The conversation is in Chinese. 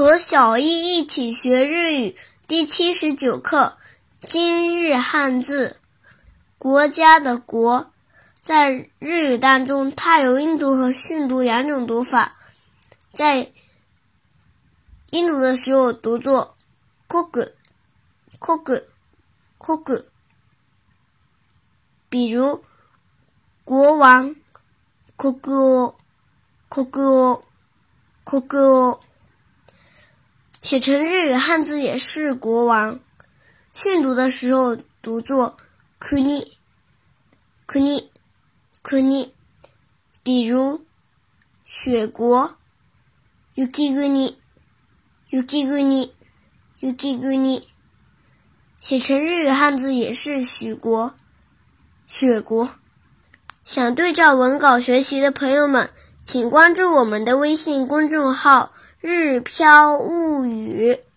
和小易一起学日语第七十九课今日汉字“国家”的“国”在日语当中，它有音读和训读两种读法。在音读的时候读作 “koku koku koku”，比如“国王 koku koku koku”。写成日语汉字也是国王，训读的时候读作 kuni kuni kuni，比如雪国 yuki kuni yuki kuni yuki kuni，写成日语汉字也是许国雪国。想对照文稿学习的朋友们，请关注我们的微信公众号。日飘物语。it.